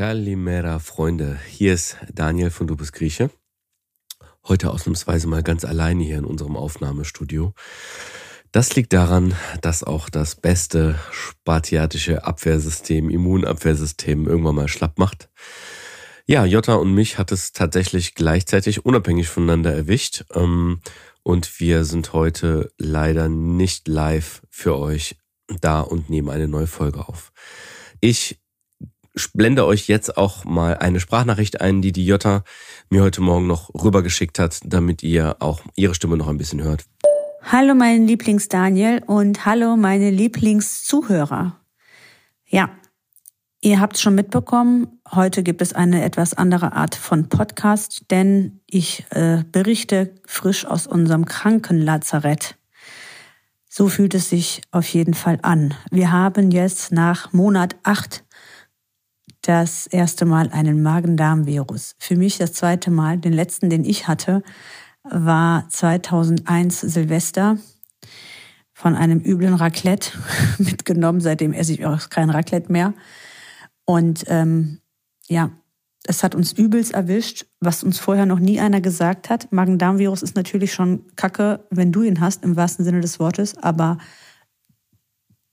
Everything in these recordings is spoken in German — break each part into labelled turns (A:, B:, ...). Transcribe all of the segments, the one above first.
A: Kalimera, Freunde. Hier ist Daniel von Du bist Grieche. Heute ausnahmsweise mal ganz alleine hier in unserem Aufnahmestudio. Das liegt daran, dass auch das beste spartiatische Abwehrsystem, Immunabwehrsystem irgendwann mal schlapp macht. Ja, Jota und mich hat es tatsächlich gleichzeitig unabhängig voneinander erwischt. Ähm, und wir sind heute leider nicht live für euch da und nehmen eine neue Folge auf. Ich blende euch jetzt auch mal eine Sprachnachricht ein, die die Jota mir heute Morgen noch rübergeschickt hat, damit ihr auch ihre Stimme noch ein bisschen hört.
B: Hallo mein Lieblings-Daniel und hallo meine Lieblingszuhörer. Ja, ihr habt es schon mitbekommen, heute gibt es eine etwas andere Art von Podcast, denn ich äh, berichte frisch aus unserem Krankenlazarett. So fühlt es sich auf jeden Fall an. Wir haben jetzt nach Monat acht das erste Mal einen Magen-Darm-Virus. Für mich das zweite Mal. Den letzten, den ich hatte, war 2001 Silvester von einem üblen Raclette mitgenommen. Seitdem esse ich auch kein Raclette mehr. Und ähm, ja, es hat uns übelst erwischt, was uns vorher noch nie einer gesagt hat. Magen-Darm-Virus ist natürlich schon kacke, wenn du ihn hast, im wahrsten Sinne des Wortes, aber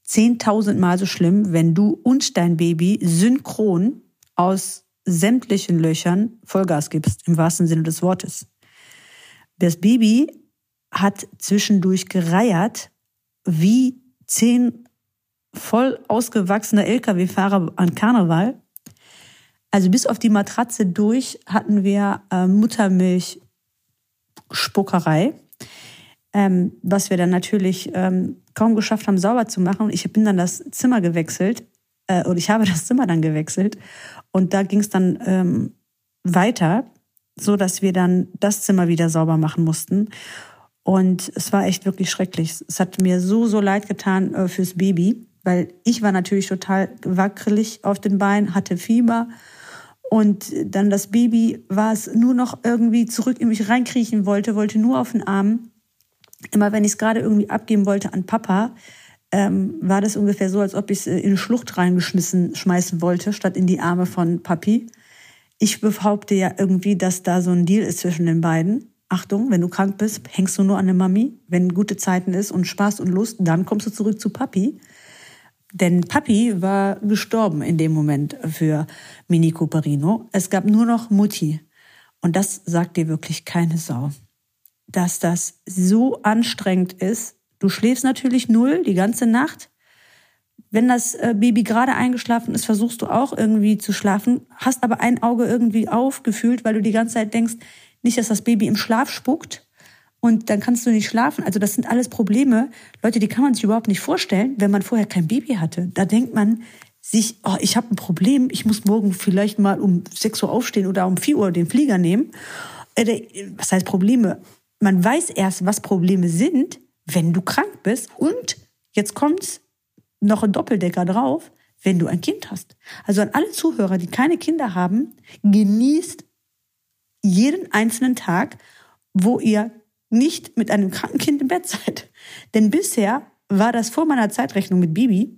B: 10.000 Mal so schlimm, wenn du und dein Baby synchron aus sämtlichen Löchern Vollgas gibst, im wahrsten Sinne des Wortes. Das Baby hat zwischendurch gereiert wie zehn voll ausgewachsene Lkw-Fahrer an Karneval. Also bis auf die Matratze durch hatten wir äh, Muttermilch Spuckerei ähm, was wir dann natürlich ähm, kaum geschafft haben, sauber zu machen. Und ich bin dann das Zimmer gewechselt, äh, oder ich habe das Zimmer dann gewechselt. Und da ging es dann ähm, weiter, so dass wir dann das Zimmer wieder sauber machen mussten. Und es war echt wirklich schrecklich. Es hat mir so, so leid getan äh, fürs Baby, weil ich war natürlich total wackelig auf den Beinen, hatte Fieber. Und dann das Baby war es nur noch irgendwie zurück in mich reinkriechen wollte, wollte nur auf den Arm immer wenn ich es gerade irgendwie abgeben wollte an Papa, ähm, war das ungefähr so, als ob ich es äh, in eine Schlucht reingeschmissen schmeißen wollte, statt in die Arme von Papi. Ich behaupte ja irgendwie, dass da so ein Deal ist zwischen den beiden. Achtung, wenn du krank bist, hängst du nur an der Mami. Wenn gute Zeiten ist und Spaß und Lust, dann kommst du zurück zu Papi. Denn Papi war gestorben in dem Moment für Mini Cooperino. Es gab nur noch Mutti. Und das sagt dir wirklich keine Sau dass das so anstrengend ist. Du schläfst natürlich null die ganze Nacht. Wenn das äh, Baby gerade eingeschlafen ist, versuchst du auch irgendwie zu schlafen, hast aber ein Auge irgendwie aufgefühlt, weil du die ganze Zeit denkst, nicht, dass das Baby im Schlaf spuckt und dann kannst du nicht schlafen. Also das sind alles Probleme, Leute, die kann man sich überhaupt nicht vorstellen, wenn man vorher kein Baby hatte. Da denkt man sich, oh, ich habe ein Problem, ich muss morgen vielleicht mal um 6 Uhr aufstehen oder um 4 Uhr den Flieger nehmen. Äh, was heißt Probleme? Man weiß erst, was Probleme sind, wenn du krank bist. Und jetzt kommt noch ein Doppeldecker drauf, wenn du ein Kind hast. Also an alle Zuhörer, die keine Kinder haben, genießt jeden einzelnen Tag, wo ihr nicht mit einem kranken Kind im Bett seid. Denn bisher war das vor meiner Zeitrechnung mit Bibi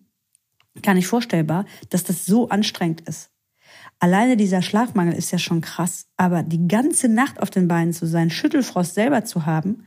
B: gar nicht vorstellbar, dass das so anstrengend ist. Alleine dieser Schlafmangel ist ja schon krass, aber die ganze Nacht auf den Beinen zu sein, Schüttelfrost selber zu haben,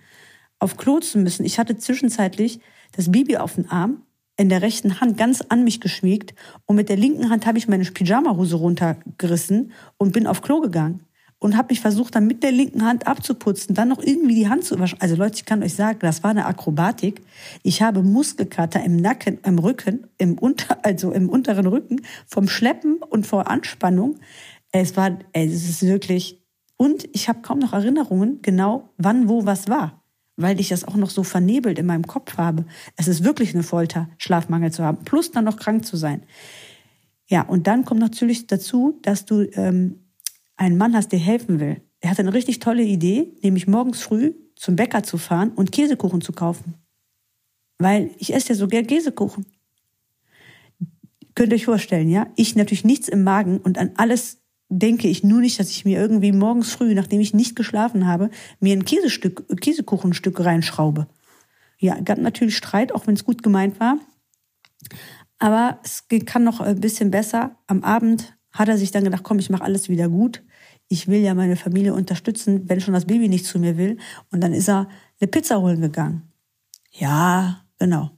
B: auf Klo zu müssen. Ich hatte zwischenzeitlich das Baby auf den Arm, in der rechten Hand ganz an mich geschmiegt und mit der linken Hand habe ich meine Pyjamahose runtergerissen und bin auf Klo gegangen und habe mich versucht, dann mit der linken Hand abzuputzen, dann noch irgendwie die Hand zu waschen. Also Leute, ich kann euch sagen, das war eine Akrobatik. Ich habe Muskelkater im Nacken, im Rücken, im unter, also im unteren Rücken vom Schleppen und vor Anspannung. Es war, es ist wirklich und ich habe kaum noch Erinnerungen genau, wann wo was war, weil ich das auch noch so vernebelt in meinem Kopf habe. Es ist wirklich eine Folter, Schlafmangel zu haben, plus dann noch krank zu sein. Ja, und dann kommt natürlich dazu, dass du ähm, einen Mann hast, der helfen will. Er hat eine richtig tolle Idee, nämlich morgens früh zum Bäcker zu fahren und Käsekuchen zu kaufen. Weil ich esse ja so gern Käsekuchen. Könnt ihr euch vorstellen, ja? Ich natürlich nichts im Magen und an alles denke ich nur nicht, dass ich mir irgendwie morgens früh, nachdem ich nicht geschlafen habe, mir ein Käsestück, Käsekuchenstück reinschraube. Ja, gab natürlich Streit, auch wenn es gut gemeint war. Aber es kann noch ein bisschen besser. Am Abend hat er sich dann gedacht, komm, ich mache alles wieder gut. Ich will ja meine Familie unterstützen, wenn schon das Baby nicht zu mir will. Und dann ist er eine Pizza holen gegangen. Ja, genau.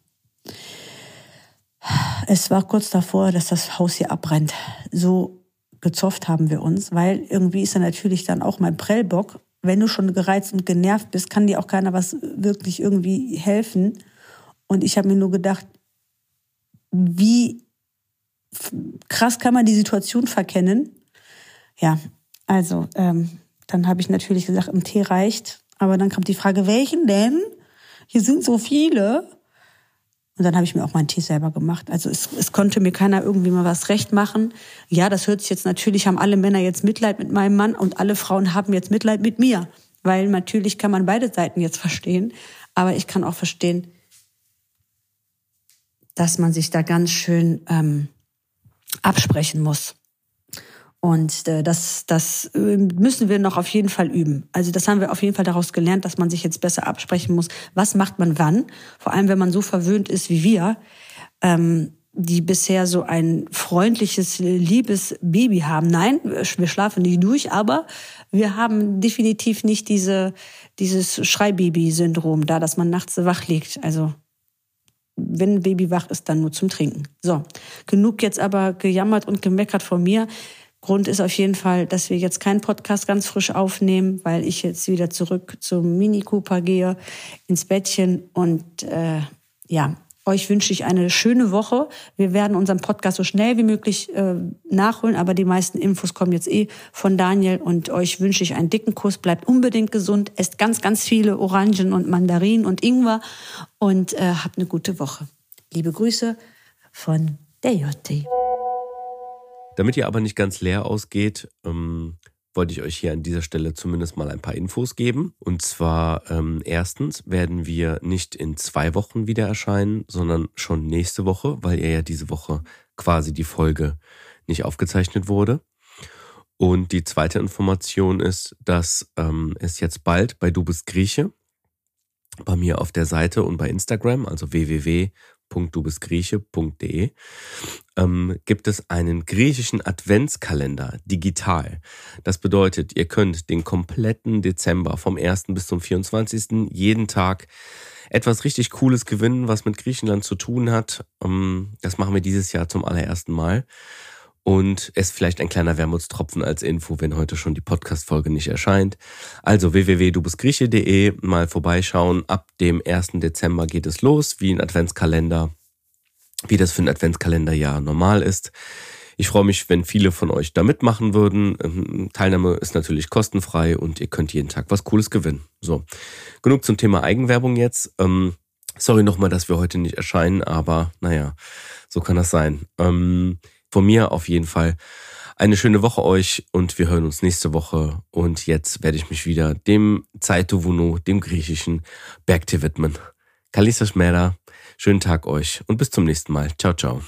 B: Es war kurz davor, dass das Haus hier abbrennt. So gezofft haben wir uns, weil irgendwie ist er natürlich dann auch mein Prellbock. Wenn du schon gereizt und genervt bist, kann dir auch keiner was wirklich irgendwie helfen. Und ich habe mir nur gedacht, wie krass kann man die Situation verkennen. Ja, also ähm, dann habe ich natürlich gesagt, im Tee reicht. Aber dann kommt die Frage, welchen denn? Hier sind so viele. Und dann habe ich mir auch meinen Tee selber gemacht. Also es, es konnte mir keiner irgendwie mal was recht machen. Ja, das hört sich jetzt natürlich, haben alle Männer jetzt Mitleid mit meinem Mann und alle Frauen haben jetzt Mitleid mit mir. Weil natürlich kann man beide Seiten jetzt verstehen. Aber ich kann auch verstehen, dass man sich da ganz schön ähm, absprechen muss. Und äh, das, das äh, müssen wir noch auf jeden Fall üben. Also das haben wir auf jeden Fall daraus gelernt, dass man sich jetzt besser absprechen muss. Was macht man wann? Vor allem, wenn man so verwöhnt ist wie wir, ähm, die bisher so ein freundliches, liebes Baby haben. Nein, wir schlafen nicht durch, aber wir haben definitiv nicht diese, dieses Schreibaby-Syndrom da, dass man nachts wach liegt. Also wenn Baby wach ist, dann nur zum Trinken. So, genug jetzt aber gejammert und gemeckert von mir. Grund ist auf jeden Fall, dass wir jetzt keinen Podcast ganz frisch aufnehmen, weil ich jetzt wieder zurück zum Mini Cooper gehe, ins Bettchen und äh, ja, euch wünsche ich eine schöne Woche. Wir werden unseren Podcast so schnell wie möglich äh, nachholen, aber die meisten Infos kommen jetzt eh von Daniel und euch wünsche ich einen dicken Kuss. Bleibt unbedingt gesund, esst ganz, ganz viele Orangen und Mandarinen und Ingwer und äh, habt eine gute Woche. Liebe Grüße von der JT.
A: Damit ihr aber nicht ganz leer ausgeht, ähm, wollte ich euch hier an dieser Stelle zumindest mal ein paar Infos geben. Und zwar ähm, erstens werden wir nicht in zwei Wochen wieder erscheinen, sondern schon nächste Woche, weil ihr ja diese Woche quasi die Folge nicht aufgezeichnet wurde. Und die zweite Information ist, dass ähm, es jetzt bald bei Du bist Grieche bei mir auf der Seite und bei Instagram, also www www.dubisgrieche.de ähm, gibt es einen griechischen Adventskalender digital. Das bedeutet, ihr könnt den kompletten Dezember vom 1. bis zum 24. jeden Tag etwas richtig Cooles gewinnen, was mit Griechenland zu tun hat. Ähm, das machen wir dieses Jahr zum allerersten Mal. Und es vielleicht ein kleiner Wermutstropfen als Info, wenn heute schon die Podcast-Folge nicht erscheint. Also www.dubusgrieche.de mal vorbeischauen. Ab dem 1. Dezember geht es los, wie ein Adventskalender, wie das für ein Adventskalenderjahr normal ist. Ich freue mich, wenn viele von euch da mitmachen würden. Ähm, Teilnahme ist natürlich kostenfrei und ihr könnt jeden Tag was Cooles gewinnen. So, genug zum Thema Eigenwerbung jetzt. Ähm, sorry nochmal, dass wir heute nicht erscheinen, aber naja, so kann das sein. Ähm, von mir auf jeden Fall eine schöne Woche euch und wir hören uns nächste Woche. Und jetzt werde ich mich wieder dem Zeitovunu, dem griechischen Bergtier widmen. Kalisa Schmera, schönen Tag euch und bis zum nächsten Mal. Ciao, ciao.